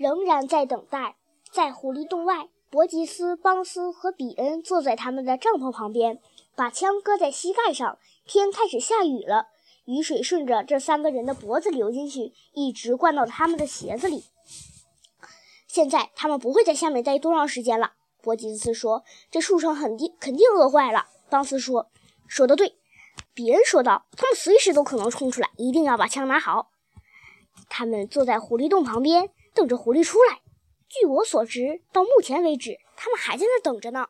仍然在等待。在狐狸洞外，伯吉斯、邦斯和比恩坐在他们的帐篷旁边，把枪搁在膝盖上。天开始下雨了，雨水顺着这三个人的脖子流进去，一直灌到他们的鞋子里。现在他们不会在下面待多长时间了。伯吉斯说：“这树上肯定肯定饿坏了。”邦斯说：“说得对。”比恩说道：“他们随时都可能冲出来，一定要把枪拿好。”他们坐在狐狸洞旁边，等着狐狸出来。据我所知，到目前为止，他们还在那等着呢。